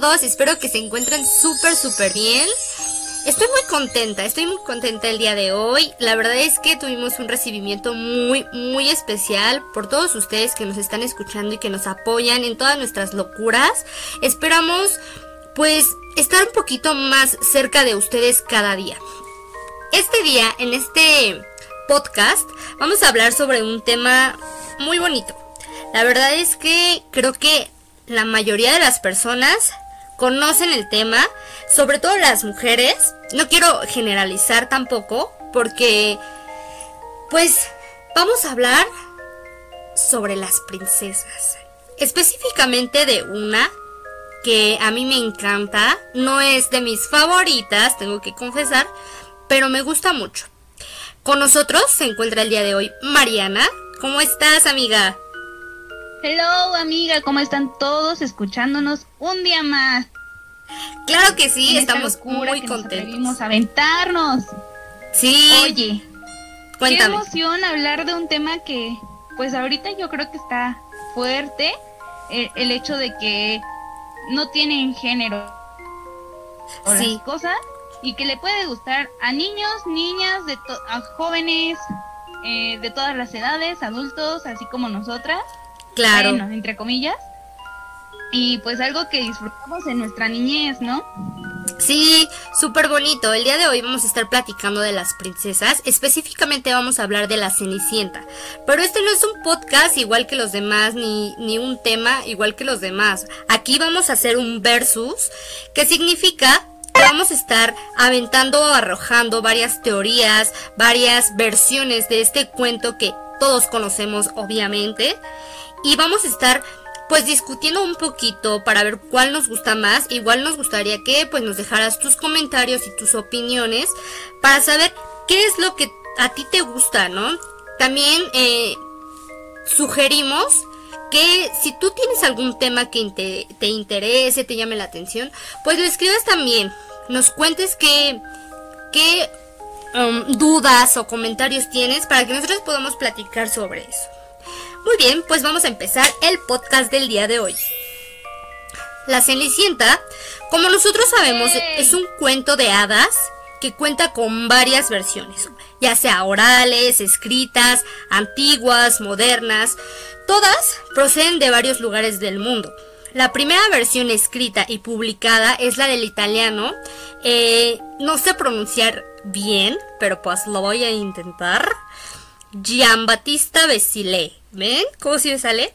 Todos, espero que se encuentren súper, súper bien. Estoy muy contenta, estoy muy contenta el día de hoy. La verdad es que tuvimos un recibimiento muy, muy especial por todos ustedes que nos están escuchando y que nos apoyan en todas nuestras locuras. Esperamos, pues, estar un poquito más cerca de ustedes cada día. Este día, en este podcast, vamos a hablar sobre un tema muy bonito. La verdad es que creo que la mayoría de las personas conocen el tema, sobre todo las mujeres. No quiero generalizar tampoco, porque pues vamos a hablar sobre las princesas. Específicamente de una que a mí me encanta, no es de mis favoritas, tengo que confesar, pero me gusta mucho. Con nosotros se encuentra el día de hoy Mariana. ¿Cómo estás, amiga? Hello amiga, ¿cómo están todos escuchándonos un día más? Claro que sí, estamos muy contentos. Nos aventarnos. Sí. Oye, qué emoción hablar de un tema que, pues ahorita yo creo que está fuerte, eh, el, hecho de que no tienen género sí. cosas y que le puede gustar a niños, niñas, de a jóvenes, eh, de todas las edades, adultos, así como nosotras. Claro. entre comillas. Y pues algo que disfrutamos en nuestra niñez, ¿no? Sí, súper bonito. El día de hoy vamos a estar platicando de las princesas. Específicamente vamos a hablar de la Cenicienta. Pero este no es un podcast igual que los demás, ni, ni un tema igual que los demás. Aquí vamos a hacer un versus, que significa que vamos a estar aventando o arrojando varias teorías, varias versiones de este cuento que todos conocemos, obviamente y vamos a estar pues discutiendo un poquito para ver cuál nos gusta más. Igual nos gustaría que pues nos dejaras tus comentarios y tus opiniones para saber qué es lo que a ti te gusta, ¿no? También eh, sugerimos que si tú tienes algún tema que te, te, interese, te llame la atención, pues lo escribas también. Nos cuentes qué, qué um, dudas o comentarios tienes para que nosotros podamos platicar sobre eso. Muy bien, pues vamos a empezar el podcast del día de hoy. La Cenicienta, como nosotros sabemos, es un cuento de hadas que cuenta con varias versiones, ya sea orales, escritas, antiguas, modernas, todas proceden de varios lugares del mundo. La primera versión escrita y publicada es la del italiano. Eh, no sé pronunciar bien, pero pues lo voy a intentar. Giambattista Basile. ¿Ven cómo se me sale?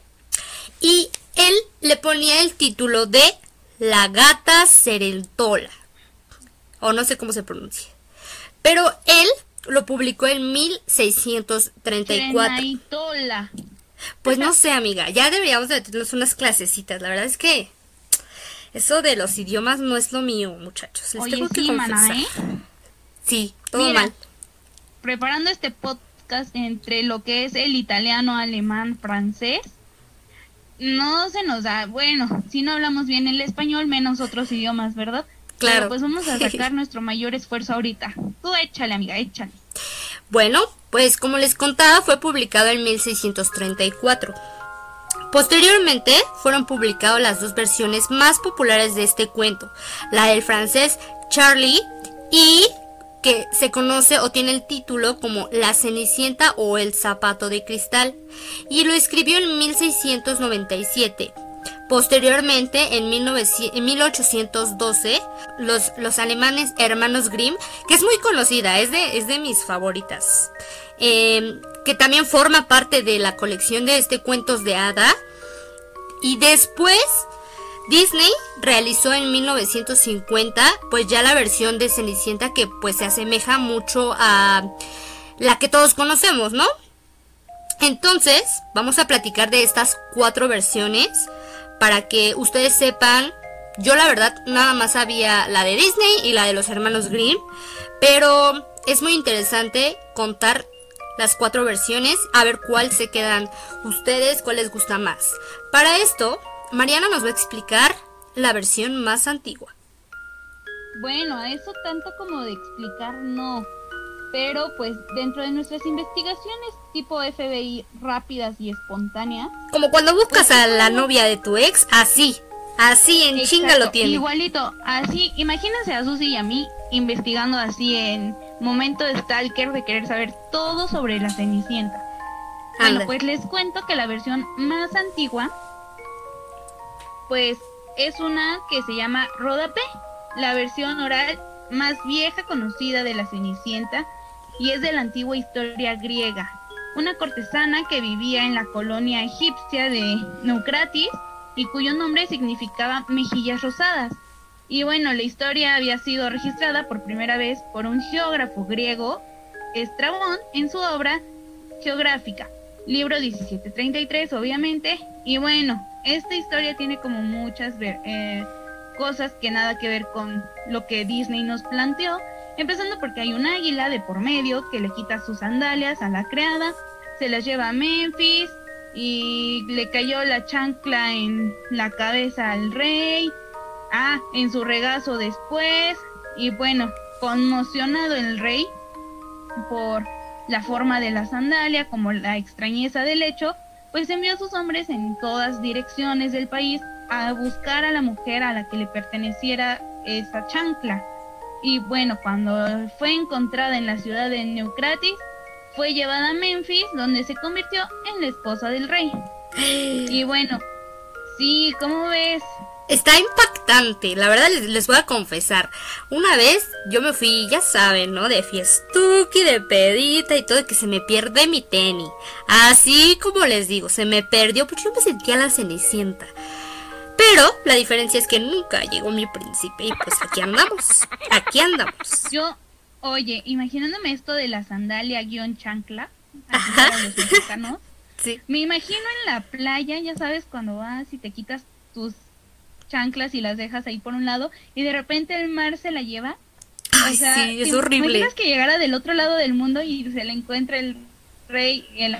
Y él le ponía el título de La gata Cerentola. O no sé cómo se pronuncia. Pero él lo publicó en 1634. Cerentola. Pues no sé, amiga. Ya deberíamos de tener unas clasecitas. La verdad es que eso de los idiomas no es lo mío, muchachos. Les tengo que confesar. ¿eh? Sí, todo mal. Preparando este podcast entre lo que es el italiano, alemán, francés, no se nos da, bueno, si no hablamos bien el español, menos otros idiomas, ¿verdad? Claro. pues vamos a sacar nuestro mayor esfuerzo ahorita. Tú échale, amiga, échale. Bueno, pues como les contaba, fue publicado en 1634. Posteriormente fueron publicadas las dos versiones más populares de este cuento, la del francés Charlie y que se conoce o tiene el título como La Cenicienta o El Zapato de Cristal y lo escribió en 1697. Posteriormente, en, 1812, los, los, alemanes hermanos Grimm, que es muy conocida, es de, es de mis favoritas, em, que también forma parte de la colección de este cuentos de hada, y después Disney realizó en 1950 pues ya la versión de Cenicienta que pues se asemeja mucho a la que todos conocemos, ¿no? Entonces vamos a platicar de estas cuatro versiones para que ustedes sepan, yo la verdad nada más sabía la de Disney y la de los hermanos Grimm, pero es muy interesante contar las cuatro versiones, a ver cuál se quedan ustedes, cuál les gusta más. Para esto Mariana nos va a explicar la versión más antigua. Bueno, a eso tanto como de explicar no. Pero pues dentro de nuestras investigaciones tipo FBI rápidas y espontáneas. Como cuando buscas pues, a la novia de tu ex, así. Así en chinga lo tiene. Igualito, así, imagínense a Susi y a mí investigando así en momento de stalker de querer saber todo sobre la Cenicienta. Bueno, pues les cuento que la versión más antigua, pues es una que se llama Rodape, la versión oral más vieja conocida de la Cenicienta y es de la antigua historia griega. Una cortesana que vivía en la colonia egipcia de Neucratis y cuyo nombre significaba mejillas rosadas. Y bueno, la historia había sido registrada por primera vez por un geógrafo griego, Estrabón, en su obra geográfica, libro 1733 obviamente. Y bueno, esta historia tiene como muchas eh, cosas que nada que ver con lo que Disney nos planteó, empezando porque hay un águila de por medio que le quita sus sandalias a la creada, se las lleva a Memphis, y le cayó la chancla en la cabeza al rey, ah, en su regazo después, y bueno, conmocionado el rey por la forma de la sandalia, como la extrañeza del hecho, pues envió a sus hombres en todas direcciones del país a buscar a la mujer a la que le perteneciera esa chancla. Y bueno, cuando fue encontrada en la ciudad de Neucratis, fue llevada a Memphis, donde se convirtió en la esposa del rey. Y bueno, sí, ¿cómo ves? Está impactante, la verdad les, voy a confesar. Una vez yo me fui, ya saben, ¿no? De fiestuki, de pedita y todo, que se me pierde mi tenis. Así como les digo, se me perdió, porque yo me sentía la cenicienta. Pero la diferencia es que nunca llegó mi príncipe y pues aquí andamos, aquí andamos. Yo Oye, imaginándome esto de la sandalia guion chancla, para los mexicanos, sí. me imagino en la playa, ya sabes, cuando vas y te quitas tus chanclas y las dejas ahí por un lado y de repente el mar se la lleva. Ay, sí, es horrible. Imaginas que llegara del otro lado del mundo y se le encuentra el rey, el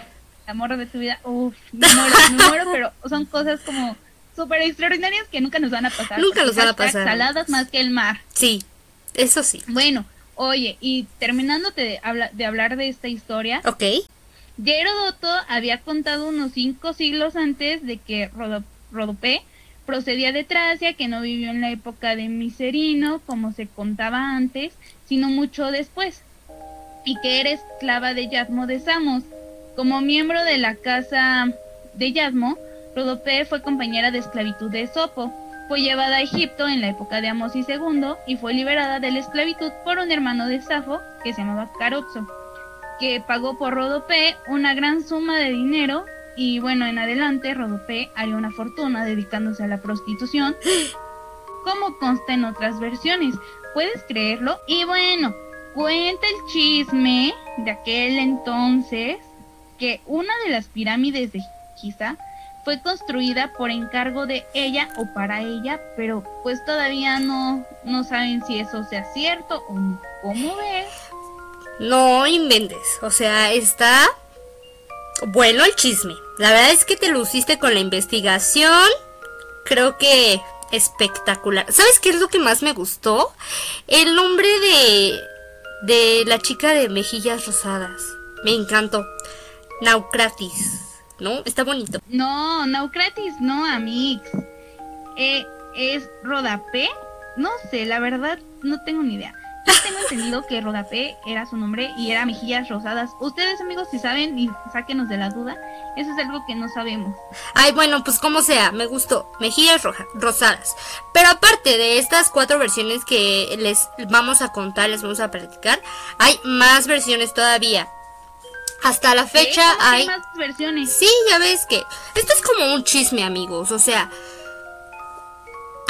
amor de tu vida. Uf, me muero, me muero, pero son cosas como súper extraordinarias que nunca nos van a pasar. Nunca nos van a pasar. Saladas más que el mar. Sí, eso sí. Bueno, Oye, y terminándote de, de hablar de esta historia. Ok. Herodoto había contado unos cinco siglos antes de que Rodopé procedía de Tracia, que no vivió en la época de Miserino, como se contaba antes, sino mucho después, y que era esclava de Yasmo de Samos. Como miembro de la casa de Yasmo, Rodopé fue compañera de esclavitud de Sopo fue llevada a Egipto en la época de Amosis II y fue liberada de la esclavitud por un hermano de Safo que se llamaba Caroxo, que pagó por Rodopé una gran suma de dinero y bueno, en adelante Rodopé haría una fortuna dedicándose a la prostitución, como consta en otras versiones. ¿Puedes creerlo? Y bueno, cuenta el chisme de aquel entonces que una de las pirámides de Giza fue construida por encargo de ella o para ella, pero pues todavía no, no saben si eso sea cierto o no. ¿Cómo ves? No inventes, o sea, está bueno el chisme. La verdad es que te luciste con la investigación. Creo que espectacular. ¿Sabes qué es lo que más me gustó? El nombre de de la chica de mejillas rosadas. Me encantó. Naucratis. ¿no? Está bonito. No, Naucratis, no, Amix. Eh, ¿Es Rodapé? No sé, la verdad no tengo ni idea. Yo tengo entendido que Rodapé era su nombre y era Mejillas Rosadas. Ustedes, amigos, si saben y sáquenos de la duda, eso es algo que no sabemos. Ay, bueno, pues como sea, me gustó. Mejillas Rosadas. Pero aparte de estas cuatro versiones que les vamos a contar, les vamos a platicar, hay más versiones todavía. Hasta la fecha hay... más versiones. Sí, ya ves que... Esto es como un chisme, amigos. O sea,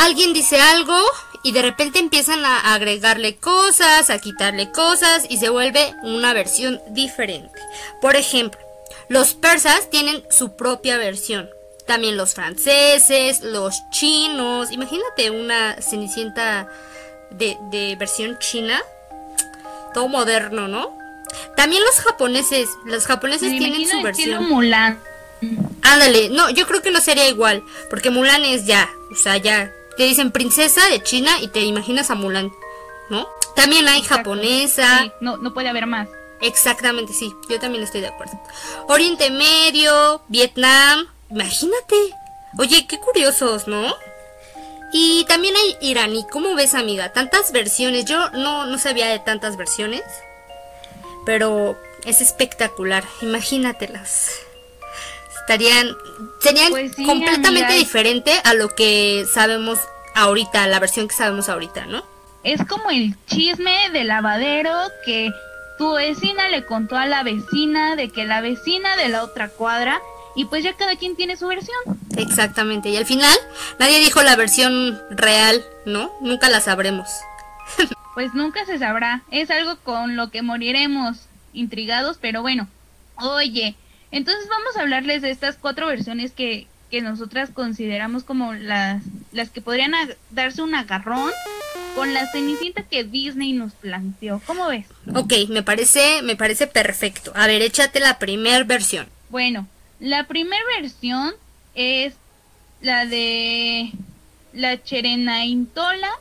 alguien dice algo y de repente empiezan a agregarle cosas, a quitarle cosas y se vuelve una versión diferente. Por ejemplo, los persas tienen su propia versión. También los franceses, los chinos. Imagínate una cenicienta de, de versión china. Todo moderno, ¿no? También los japoneses, los japoneses tienen su versión. Mulan. Ándale, no, yo creo que no sería igual, porque Mulan es ya, o sea, ya te dicen princesa de China y te imaginas a Mulan, ¿no? También hay japonesa. no, no puede haber más. Exactamente, sí, yo también estoy de acuerdo. Oriente Medio, Vietnam, imagínate. Oye, qué curiosos, ¿no? Y también hay iraní. ¿Cómo ves, amiga? Tantas versiones. Yo no, no sabía de tantas versiones. Pero es espectacular. Imagínatelas. Estarían. Serían pues completamente diferente a lo que sabemos ahorita, la versión que sabemos ahorita, ¿no? Es como el chisme del lavadero que tu vecina le contó a la vecina de que la vecina de la otra cuadra y pues ya cada quien tiene su versión. Exactamente, y al final nadie dijo la versión real, ¿no? Nunca la sabremos. pues nunca se sabrá, es algo con lo que moriremos intrigados, pero bueno, oye, entonces vamos a hablarles de estas cuatro versiones que, que nosotras consideramos como las, las que podrían darse un agarrón con la cenicienta que Disney nos planteó. ¿Cómo ves? Ok, me parece, me parece perfecto. A ver, échate la primera versión. Bueno, la primera versión es la de la Cerenaintola,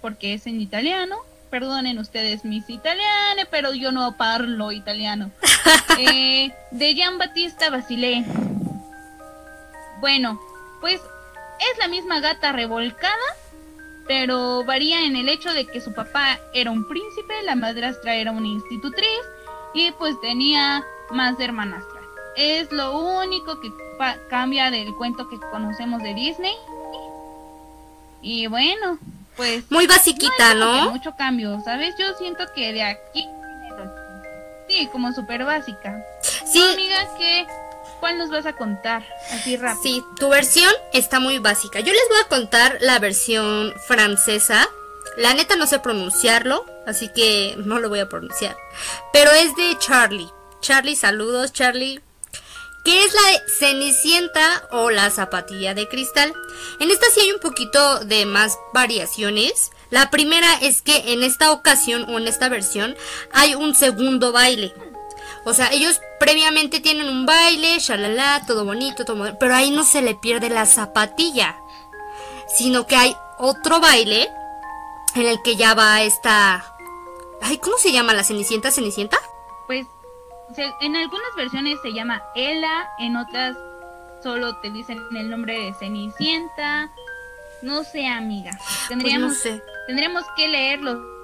porque es en italiano. Perdonen ustedes mis italianos, pero yo no parlo italiano. eh, de Gian Battista Basile. Bueno, pues es la misma gata revolcada, pero varía en el hecho de que su papá era un príncipe, la madrastra era una institutriz y pues tenía más hermanastras. Es lo único que cambia del cuento que conocemos de Disney. Y bueno, pues... Muy basiquita, ¿no? Mucho cambio, ¿sabes? Yo siento que de aquí... Sí, como súper básica. Sí. amiga, que ¿Cuál nos vas a contar? Así rápido. Sí, tu versión está muy básica. Yo les voy a contar la versión francesa. La neta no sé pronunciarlo, así que no lo voy a pronunciar. Pero es de Charlie. Charlie, saludos Charlie. ¿Qué es la Cenicienta o la zapatilla de cristal? En esta sí hay un poquito de más variaciones. La primera es que en esta ocasión o en esta versión hay un segundo baile. O sea, ellos previamente tienen un baile, shalala, todo bonito, todo pero ahí no se le pierde la zapatilla, sino que hay otro baile en el que ya va esta... Ay, ¿cómo se llama la Cenicienta? ¿Cenicienta? Pues en algunas versiones se llama Ella, en otras solo te dicen el nombre de Cenicienta. No sé, amiga. Pues tendríamos, no sé. tendríamos que leerlo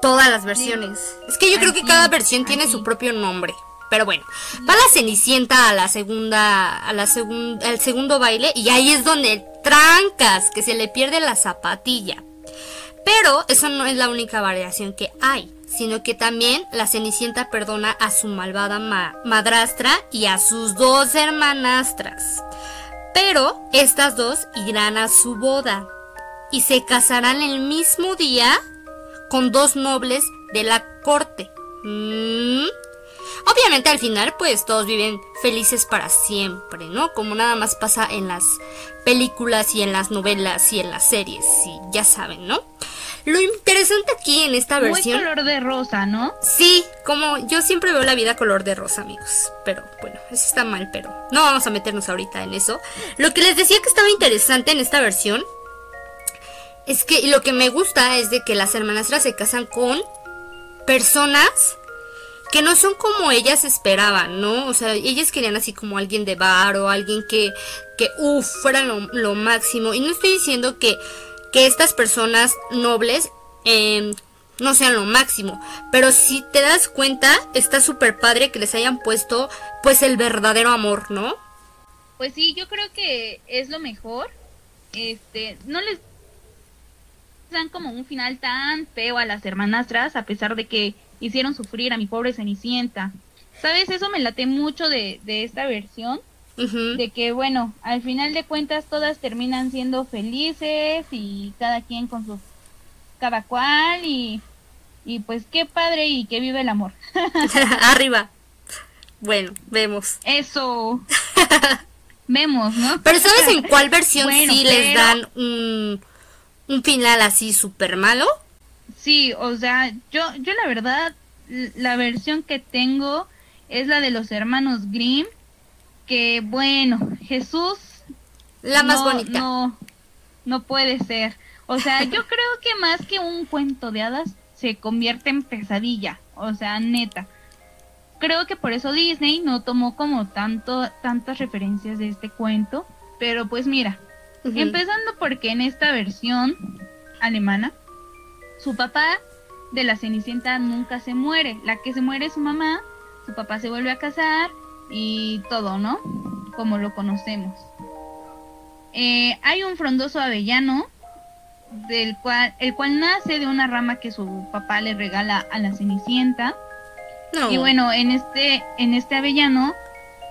todas las versiones. Es que yo creo que cada versión tiene su propio nombre. Pero bueno, va la Cenicienta a la segunda, a la segunda, al segundo baile y ahí es donde trancas, que se le pierde la zapatilla. Pero eso no es la única variación que hay, sino que también la Cenicienta perdona a su malvada madrastra y a sus dos hermanastras. Pero estas dos irán a su boda y se casarán el mismo día con dos nobles de la corte. Mm. Obviamente al final pues todos viven felices para siempre, ¿no? Como nada más pasa en las películas y en las novelas y en las series, y ya saben, ¿no? Lo interesante aquí en esta versión... Muy color de rosa, ¿no? Sí, como yo siempre veo la vida color de rosa, amigos. Pero bueno, eso está mal, pero no vamos a meternos ahorita en eso. Lo que les decía que estaba interesante en esta versión es que lo que me gusta es de que las hermanastras se casan con personas que no son como ellas esperaban, ¿no? O sea, ellas querían así como alguien de bar o alguien que, que uff, fuera lo, máximo. Y no estoy diciendo que, que estas personas nobles em, no sean lo máximo, pero si te das cuenta, está súper padre que les hayan puesto pues el verdadero amor, ¿no? Pues sí, yo creo que es lo mejor. Este, no les dan como un final tan feo a las hermanastras, a pesar de que hicieron sufrir a mi pobre Cenicienta. ¿Sabes? Eso me late mucho de, esta versión. De que, bueno, al final de cuentas todas terminan siendo felices y cada quien con su. cada cual y. Y pues qué padre y que vive el amor. Arriba. Bueno, vemos. Eso. vemos, ¿no? Pero ¿sabes en cuál versión sí les dan un un final así súper malo. Sí, o sea, yo, yo la verdad, la versión que tengo es la de los hermanos Grimm, que bueno, Jesús... La más bonita. No, no puede ser. O sea, yo creo que más que un cuento de hadas, se convierte en pesadilla. O sea, neta. Creo que por eso Disney no tomó como tanto, tantas referencias de este cuento. Pero pues mira, Empezando porque en esta versión alemana, su papá de la Cenicienta nunca se muere. La que se muere es su mamá, su papá se vuelve a casar y todo, ¿no? Como lo conocemos. Eh, hay un frondoso avellano del cual el cual nace de una rama que su papá le regala a la Cenicienta. Y bueno, en este en este avellano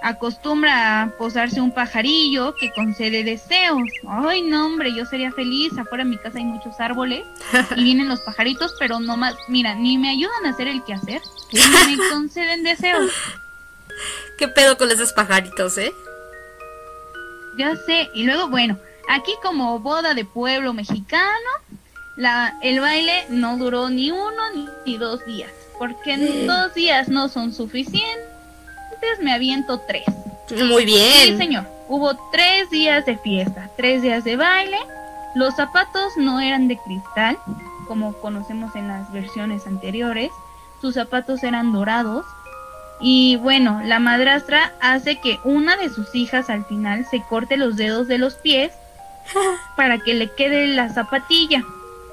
acostumbra a posarse un pajarillo que concede deseos. Ay, no, hombre, yo sería feliz. Afuera de mi casa hay muchos árboles y vienen los pajaritos, pero no más, mira, ni me ayudan a hacer el quehacer, ni me conceden deseos. ¿Qué pedo con esos pajaritos, eh? Ya sé, y luego, bueno, aquí como boda de pueblo mexicano, la, el baile no duró ni uno ni, ni dos días, porque en dos días no son suficientes me aviento tres. Muy bien. Sí, señor. Hubo tres días de fiesta, tres días de baile. Los zapatos no eran de cristal, como conocemos en las versiones anteriores. Sus zapatos eran dorados. Y bueno, la madrastra hace que una de sus hijas al final se corte los dedos de los pies para que le quede la zapatilla.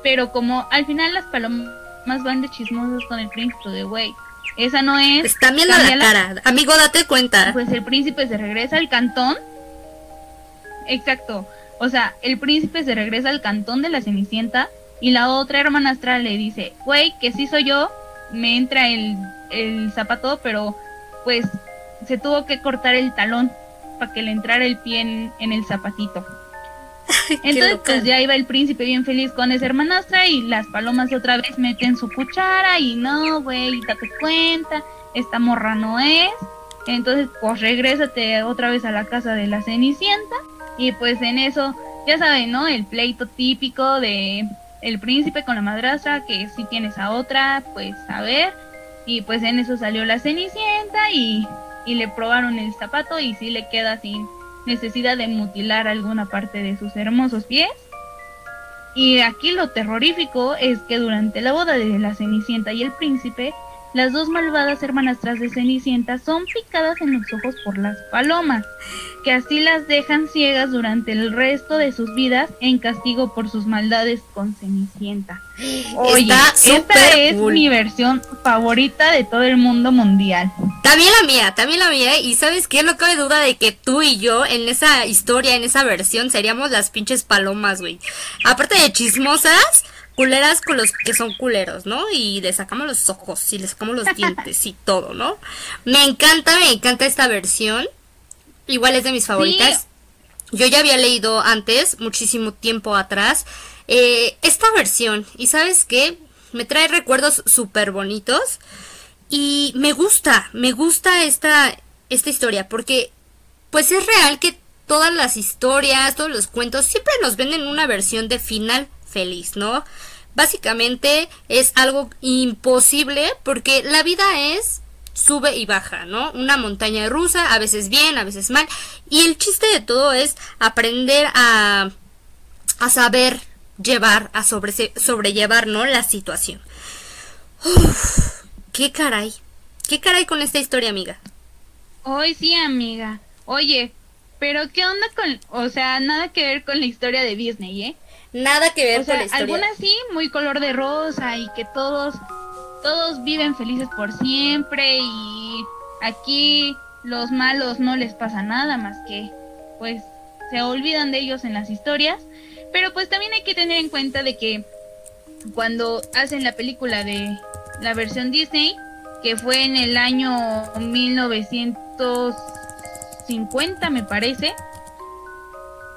Pero como al final las palomas van de chismosos con el príncipe de güey, esa no es. Está viendo la, cara. Amigo, date cuenta. Pues el príncipe se regresa al cantón. Exacto. O sea, el príncipe se regresa al cantón de la Cenicienta y la otra hermanastra le dice, güey, que sí soy yo, me entra el, el zapato, pero pues se tuvo que cortar el talón para que le entrara el pie en el zapatito. Entonces, pues ya iba el príncipe bien feliz con esa hermanastra y las palomas otra vez meten su cuchara y no, güey, date cuenta, esta morra no es. Entonces, pues regrésate otra vez a la casa de la Cenicienta y pues en eso, ya saben, ¿no? El pleito típico de el príncipe con la madrastra, que si tienes a otra, pues a ver. Y pues en eso salió la Cenicienta y, y le probaron el zapato y sí le queda sin necesidad de mutilar alguna parte de sus hermosos pies. Y aquí lo terrorífico es que durante la boda de la Cenicienta y el príncipe, las dos malvadas hermanastras de Cenicienta son picadas en los ojos por las palomas, que así las dejan ciegas durante el resto de sus vidas en castigo por sus maldades con Cenicienta. Oye, esta es mi versión favorita de todo el mundo mundial. También la mía, también la mía. Y sabes qué, no cabe duda de que tú y yo en esa historia, en esa versión, seríamos las pinches palomas, güey. Aparte de chismosas, culeras con los que son culeros, ¿no? Y le sacamos los ojos y le sacamos los dientes y todo, ¿no? Me encanta, me encanta esta versión. Igual es de mis favoritas. Yo ya había leído antes, muchísimo tiempo atrás, eh, esta versión. Y sabes qué? Me trae recuerdos súper bonitos. Y me gusta, me gusta esta, esta historia. Porque, pues es real que todas las historias, todos los cuentos, siempre nos venden una versión de final feliz, ¿no? Básicamente es algo imposible porque la vida es sube y baja, ¿no? Una montaña rusa, a veces bien, a veces mal. Y el chiste de todo es aprender a, a saber llevar, a sobre, sobrellevar, ¿no? La situación. Uf, qué caray. Qué caray con esta historia, amiga. Hoy sí, amiga. Oye, pero ¿qué onda con, o sea, nada que ver con la historia de Disney, ¿eh? Nada que ver con la historia. Algunas sí, muy color de rosa y que todos todos viven felices por siempre y aquí los malos no les pasa nada más que pues se olvidan de ellos en las historias, pero pues también hay que tener en cuenta de que cuando hacen la película de la versión Disney, que fue en el año 1950 me parece,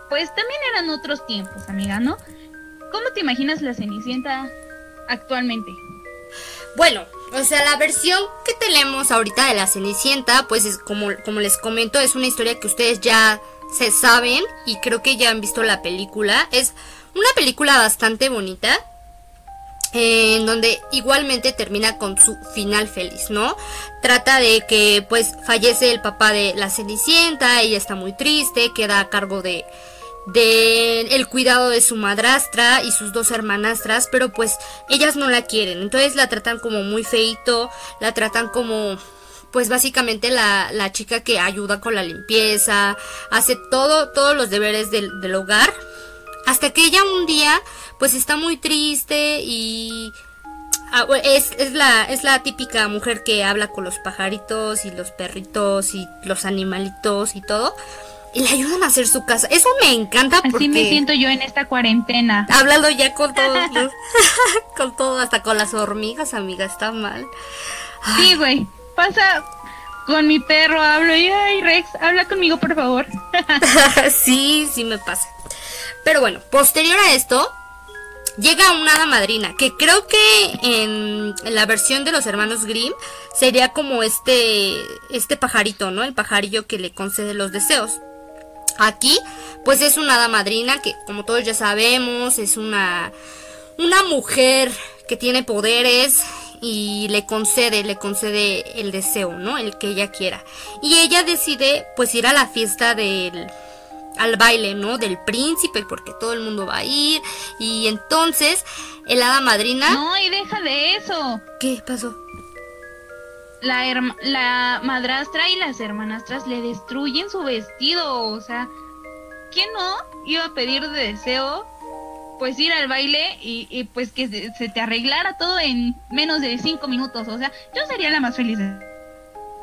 pues también eran otros tiempos, amiga, ¿no? ¿Cómo te imaginas la Cenicienta actualmente? Bueno, o sea, la versión que tenemos ahorita de la Cenicienta, pues es como, como les comento, es una historia que ustedes ya se saben y creo que ya han visto la película. Es una película bastante bonita. Eh, en donde igualmente termina con su final feliz, ¿no? Trata de que pues fallece el papá de la Cenicienta, ella está muy triste, queda a cargo de, de el cuidado de su madrastra y sus dos hermanastras, pero pues ellas no la quieren, entonces la tratan como muy feito, la tratan como pues básicamente la, chica que ayuda con la limpieza, hace todo, todos los deberes del, del hogar, Hasta que ella un día pues está muy triste y ah, es, es, la, es la típica mujer que habla con los pajaritos y los perritos y los animalitos y todo. Y le ayudan a hacer su casa. Eso me encanta porque... Así me siento yo en esta cuarentena. Hablando ya con todos con todo, hasta con las hormigas, amiga, está mal. Sí, güey. Pasa con mi perro, hablo y, ay, Rex, habla conmigo, por favor. sí, sí me pasa. Pero bueno, posterior a esto, llega una hada madrina, que creo que en, la versión de los hermanos Grimm sería como este, este pajarito, ¿no? El pajarillo que le concede los deseos. Aquí, pues es una hada madrina que, como todos ya sabemos, es una, una mujer que tiene poderes y le concede, le concede el deseo, ¿no? El que ella quiera. Y ella decide, pues, ir a la fiesta del al baile, ¿no? Del príncipe, porque todo el mundo va a ir. Y entonces, el hada madrina. No, y deja de eso. ¿Qué pasó? La, la madrastra y las hermanastras le destruyen su vestido. O sea, ¿quién no iba a pedir de deseo? Pues ir al baile y, pues que se, te arreglara todo en menos de cinco minutos. O sea, yo sería la más feliz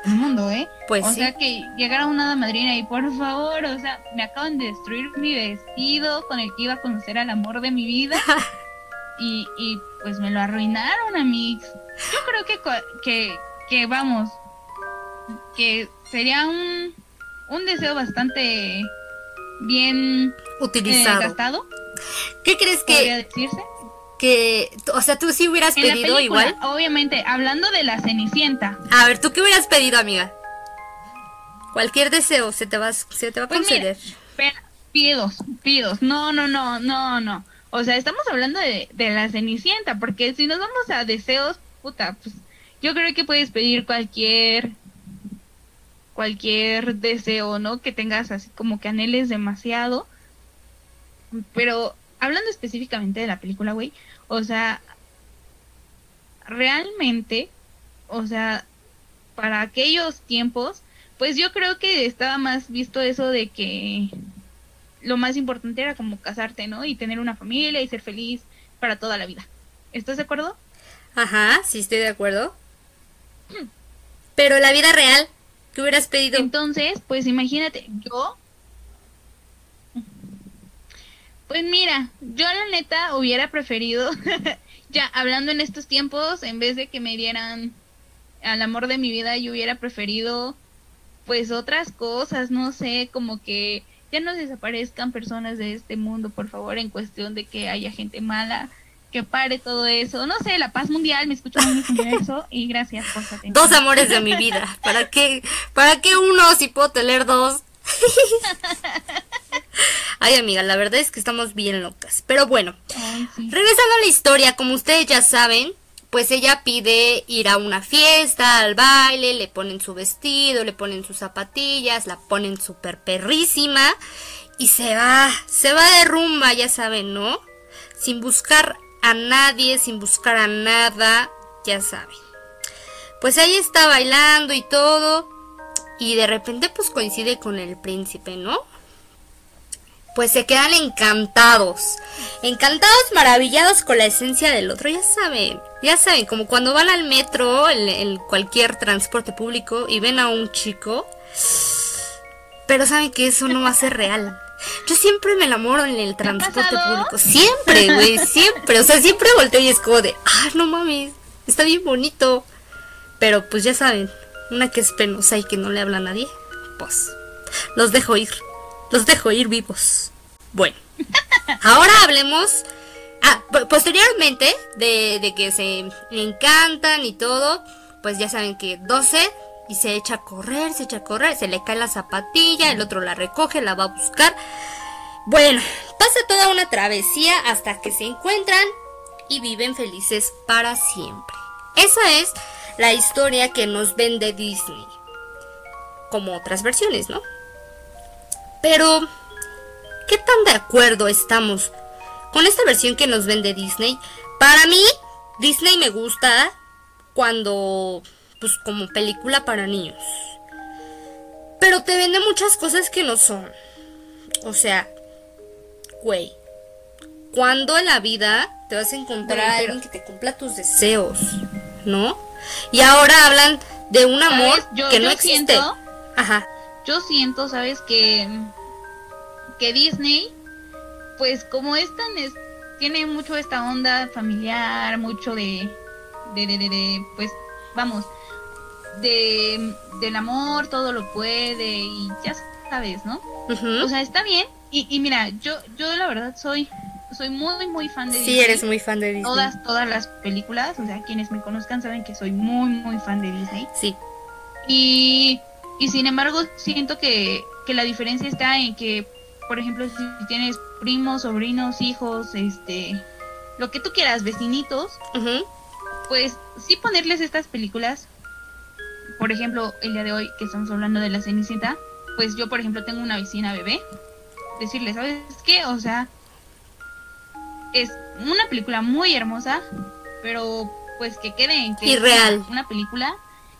el mundo, ¿eh? Pues o sea, que llegara una hada madrina y por favor, o sea, me acaban de destruir mi vestido con el que iba a conocer al amor de mi vida. y, y pues me lo arruinaron, amigos. Yo creo que, que, que vamos, que sería un, un deseo bastante bien utilizado. Eh, gastado. ¿Qué crees que decirse? Que, o sea, tú sí hubieras pedido igual. Obviamente, hablando de la Cenicienta. A ver, ¿tú qué hubieras pedido, amiga? Cualquier deseo se te va, se te va a pues conceder. pidos, pidos. No, no, no, no, no. O sea, estamos hablando de, de la Cenicienta, porque si nos vamos a deseos, puta, pues yo creo que puedes pedir cualquier cualquier deseo, ¿no? Que tengas así como que anheles demasiado. Pero hablando específicamente de la película, güey, o sea, realmente, o sea, para aquellos tiempos, pues yo creo que estaba más visto eso de que lo más importante era como casarte, ¿no? Y tener una familia y ser feliz para toda la vida. ¿Estás de acuerdo? Ajá, sí estoy de acuerdo. Pero la vida real, ¿qué hubieras pedido? Entonces, pues imagínate, yo Pues mira, yo la neta hubiera preferido, ya hablando en estos tiempos, en vez de que me dieran al amor de mi vida, yo hubiera preferido pues otras cosas, no sé, como que ya no desaparezcan personas de este mundo, por favor, en cuestión de que haya gente mala, que pare todo eso. No sé, la paz mundial, me escucho en universo y gracias por su atención. Dos amores de mi vida. ¿Para qué, para qué uno si puedo tener dos? Ay, amiga, la verdad es que estamos bien locas. Pero bueno, regresando a la historia, como ustedes ya saben, pues ella pide ir a una fiesta, al baile, le ponen su vestido, le ponen sus zapatillas, la ponen súper perrísima y se va, se va de rumba, ya saben, ¿no? Sin buscar a nadie, sin buscar a nada, ya saben. Pues ahí está bailando y todo. Y de repente pues coincide con el príncipe, ¿no? Pues se quedan encantados. Encantados, maravillados con la esencia del otro. Ya saben, ya saben, como cuando van al metro, en, cualquier transporte público y ven a un chico. Pero saben que eso no va a ser real. Yo siempre me enamoro en el transporte público. Siempre, güey, siempre. O sea, siempre volteo y es como de, ah, no mames, está bien bonito. Pero pues ya saben, una que es penosa y que no le habla a nadie, pues los dejo ir. Los dejo ir vivos. Bueno, ahora hablemos. Ah, posteriormente de, de que se encantan y todo, pues ya saben que 12 y se echa a correr, se echa a correr, se le cae la zapatilla, el otro la recoge, la va a buscar. Bueno, pasa toda una travesía hasta que se encuentran y viven felices para siempre. Esa es la historia que nos vende Disney. Como otras versiones, ¿no? Pero, ¿qué tan de acuerdo estamos con esta versión que nos vende Disney? Para mí, Disney me gusta cuando, pues como película para niños. Pero te vende muchas cosas que no son. O sea, güey, cuando en la vida te vas a encontrar a alguien que te cumpla tus deseos, ¿no? Y ahora hablan de un amor que no existe. Siento, Ajá. Yo siento, ¿sabes? Que, que Disney, pues como es tan... Es, tiene mucho esta onda familiar, mucho de, de, de, de, pues, vamos, de, del amor, todo lo puede y ya sabes, ¿no? O sea, está bien. Y, y mira, yo, yo la verdad soy soy muy, muy fan de Disney. Sí, eres muy fan de Disney. Todas, todas las películas, o sea, quienes me conozcan saben que soy muy, muy fan de Disney. Sí. Y, y sin embargo, siento que, que la diferencia está en que, por ejemplo, si tienes primos, sobrinos, hijos, este, lo que tú quieras, vecinitos, pues sí ponerles estas películas. Por ejemplo, el día de hoy que estamos hablando de la Cenicienta, pues yo, por ejemplo, tengo una vecina bebé. Decirle, ¿sabes qué? O sea, es una película muy hermosa, pero pues que quede en que es una película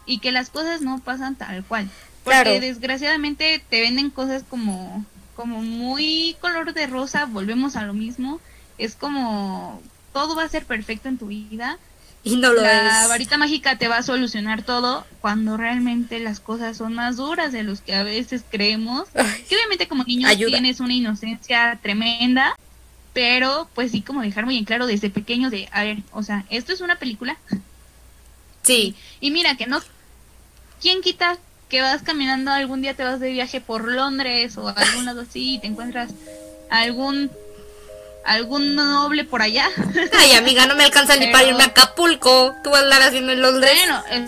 y que las cosas no pasan tal cual. Porque desgraciadamente te venden cosas como como muy color de rosa, volvemos a lo mismo, es como todo va a ser perfecto en tu vida. Y no lo La varita mágica te va a solucionar todo cuando realmente las cosas son más duras de los que a veces creemos. que obviamente como niño tienes una inocencia tremenda, pero pues sí como dejar muy en claro desde pequeño de, a ver, o sea, esto es una película. Sí. Y, mira que no, ¿quién quita que vas caminando algún día te vas de viaje por Londres o algún lado así y te encuentras algún algún noble por allá. Ay, amiga, no me alcanza ni para irme a Acapulco. Tú vas a andar haciendo en Londres. Bueno,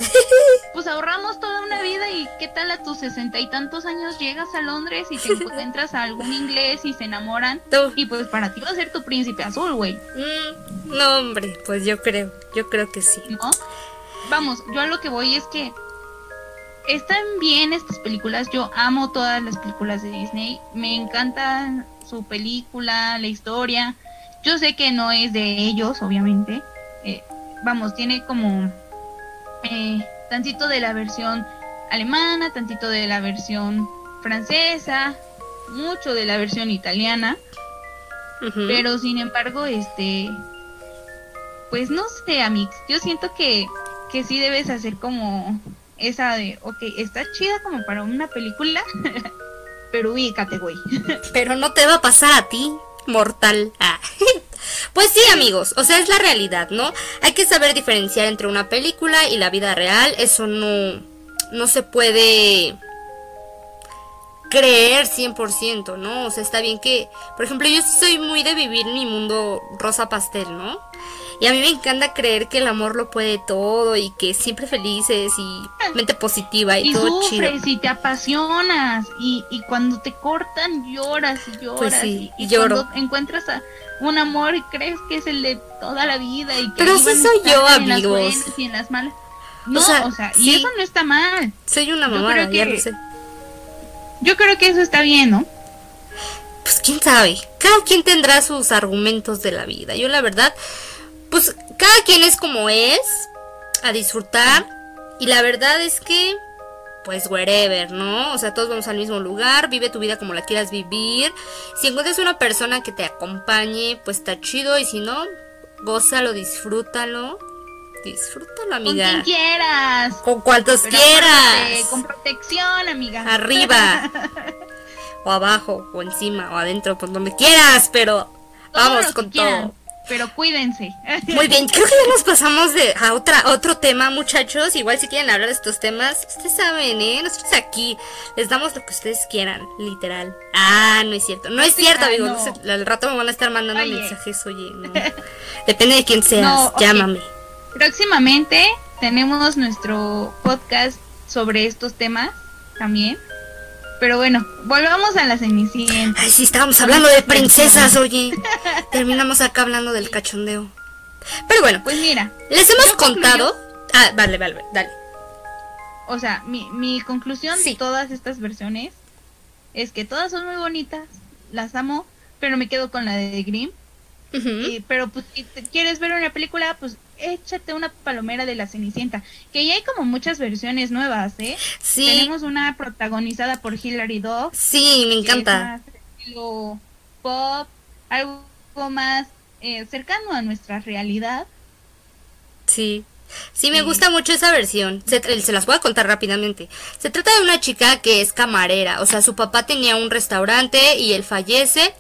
pues ahorramos toda una vida y qué tal a tus sesenta y tantos años llegas a Londres y te encuentras a algún inglés y se enamoran. Y pues para ti va a ser tu príncipe azul, güey. Mm, no, hombre, pues yo creo, yo creo que sí. ¿No? Vamos, yo a lo que voy es que están bien estas películas. Yo amo todas las películas de Disney. Me encantan su película, la historia. Yo sé que no es de ellos, obviamente. Eh, vamos, tiene como eh, tantito de la versión alemana, tantito de la versión francesa, mucho de la versión italiana. Pero sin embargo, este, pues no sé, Amix, yo siento que, que sí debes hacer como esa de, ok, está chida como para una película, pero ubícate, güey. Pero no te va a pasar a ti, mortal. Ah. Pues sí, amigos, o sea, es la realidad, ¿no? Hay que saber diferenciar entre una película y la vida real. Eso no, no se puede creer 100%, ¿no? O sea, está bien que, por ejemplo, yo sí soy muy de vivir mi mundo rosa pastel, ¿no? Y a mí me encanta creer que el amor lo puede todo y que siempre felices y mente positiva y, todo sufres y te apasionas y, y, cuando te cortan lloras y lloras pues sí, y, lloro. cuando encuentras a un amor y crees que es el de toda la vida y que Pero sí soy yo, amigos. y en las malas. No, o sea, y eso no está mal. Soy una mamá, ya lo sé. Yo creo que eso está bien, ¿no? Pues quién sabe. Cada quien tendrá sus argumentos de la vida. Yo la verdad pues cada quien es como es, a disfrutar. Y la verdad es que, pues wherever, ¿no? O sea, todos vamos al mismo lugar, vive tu vida como la quieras vivir. Si encuentras una persona que te acompañe, pues está chido. Y si no, gózalo, disfrútalo. Disfrútalo, amiga. Con quien quieras. Con cuantos quieras. con protección, amiga. Arriba. o abajo, o encima, o adentro, por donde quieras, pero vamos con todo pero cuídense. Muy bien, creo que ya nos pasamos de a otra otro tema, muchachos. Igual si quieren hablar de estos temas, ustedes saben, ¿eh? Nosotros aquí les damos lo que ustedes quieran, literal. Ah, no es cierto. No es cierto, amigos. Al rato me van a estar mandando mensajes, oye, Depende de quién seas, llámame. Próximamente tenemos nuestro podcast sobre estos temas también. Pero bueno, volvamos a la Cenicienta. Ay, sí, estábamos hablando de princesas, oye. Terminamos acá hablando del cachondeo. Pero bueno, pues mira, les hemos contado. Ah, vale, vale, dale. O sea, mi, mi conclusión de todas estas versiones es que todas son muy bonitas, las amo, pero me quedo con la de Grimm. pero pues si quieres ver una película, pues échate una palomera de la Cenicienta, que ya hay como muchas versiones nuevas, ¿eh? Sí. Tenemos una protagonizada por Hilary Duff. Sí, me encanta. estilo pop, algo más eh, cercano a nuestra realidad. Sí. Sí, me gusta mucho esa versión. Se, se, las voy a contar rápidamente. Se trata de una chica que es camarera. O sea, su papá tenía un restaurante y él fallece.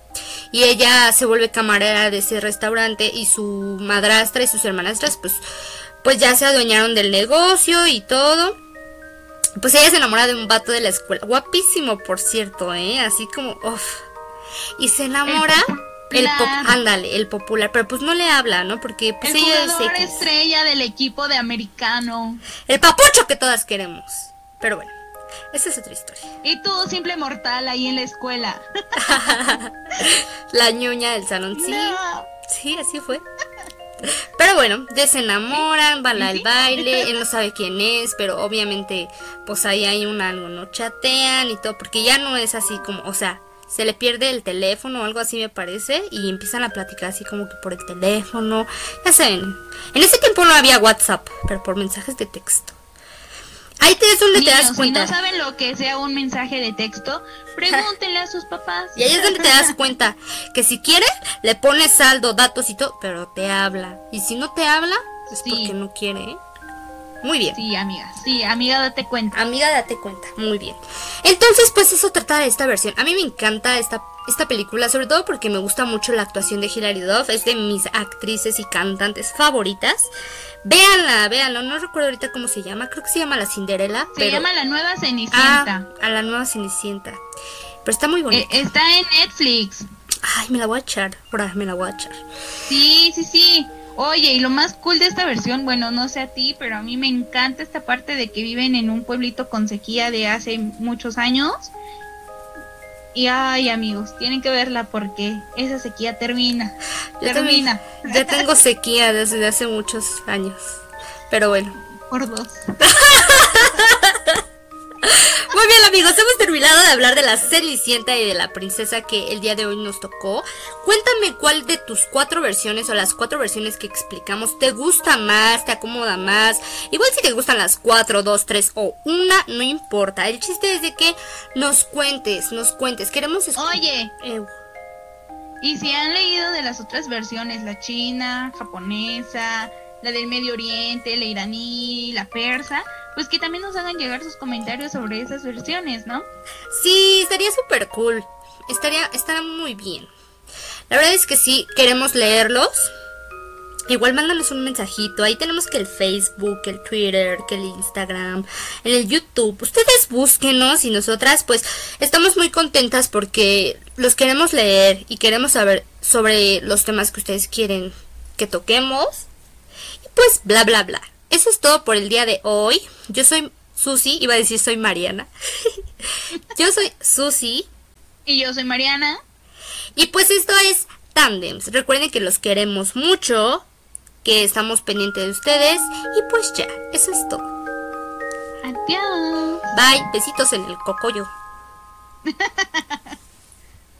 Y ella se vuelve camarera de ese restaurante. Y su madrastra y sus hermanastras, pues, pues ya se adueñaron del negocio y todo. Pues ella se enamora de un vato de la escuela. Guapísimo, por cierto, ¿eh? Así como, uff. Y se enamora. El pop, ándale, el popular, pero pues no le habla, ¿no? Porque pues el ella es estrella del equipo de americano. El papucho que todas queremos. Pero bueno, esa es otra historia. Y tú, simple mortal, ahí en la escuela. la ñoña del salón, sí. Sí, así fue. Pero bueno, ya se enamoran, van al baile, él no sabe quién es, pero obviamente pues ahí hay un algo, ¿no? Chatean y todo, porque ya no es así como, o sea, se le pierde el teléfono o algo así me parece y empiezan a platicar así como que por el teléfono. Ya saben, en ese tiempo no había WhatsApp, pero por mensajes de texto. Ahí te, donde te das cuenta. Si no saben lo que sea un mensaje de texto, pregúntenle a sus papás. Y ahí es donde te das cuenta que si quiere, le pones saldo, datos y todo, pero te habla. Y si no te habla, es porque no quiere, ¿eh? Muy bien. Sí, amiga. Sí, amiga, date cuenta. Amiga, date cuenta. Muy bien. Entonces, pues eso trata de esta versión. A mí me encanta esta, esta película, sobre todo porque me gusta mucho la actuación de Hilary Duff. Es de mis actrices y cantantes favoritas. Véanla, véanla. No recuerdo ahorita cómo se llama. Creo que se llama La Cinderela. Se llama La Nueva Cenicienta. Ah, a La Nueva Cenicienta. Pero está muy bonita. Eh, está en Netflix. Ay, me la voy a echar. Ahora me la voy a echar. Sí, sí, sí. Oye, y lo más cool de esta versión, bueno, no sé a ti, pero a mí me encanta esta parte de que viven en un pueblito con sequía de hace muchos años. Y ay, amigos, tienen que verla porque esa sequía termina. termina. ya tengo sequía desde hace muchos años. Pero bueno. Por dos. Muy bien amigos, hemos terminado de hablar de la Cenicienta y de la princesa que el día de hoy nos tocó. Cuéntame cuál de tus cuatro versiones o las cuatro versiones que explicamos te gusta más, te acomoda más. Igual si te gustan las cuatro, dos, tres o una, no importa. El chiste es de que nos cuentes, nos cuentes. Queremos escuchar. Oye. Y si han leído de las otras versiones, la china, japonesa, la del Medio Oriente, la iraní, la persa, pues que también nos hagan llegar sus comentarios sobre esas versiones, ¿no? Sí, estaría súper cool. Estaría, estaría muy bien. La verdad es que sí, queremos leerlos. Igual mándanos un mensajito. Ahí tenemos que el Facebook, el Twitter, que el Instagram, en el YouTube. Ustedes búsquenos y nosotras pues estamos muy contentas porque los queremos leer y queremos saber sobre los temas que ustedes quieren que toquemos. Y pues bla bla bla. Eso es todo por el día de hoy. Yo soy Susi, iba a decir soy Mariana. yo soy Susi. Y yo soy Mariana. Y pues esto es Tandems. Recuerden que los queremos mucho, que estamos pendientes de ustedes. Y pues ya, eso es todo. Adiós. Bye, besitos en el cocoyo.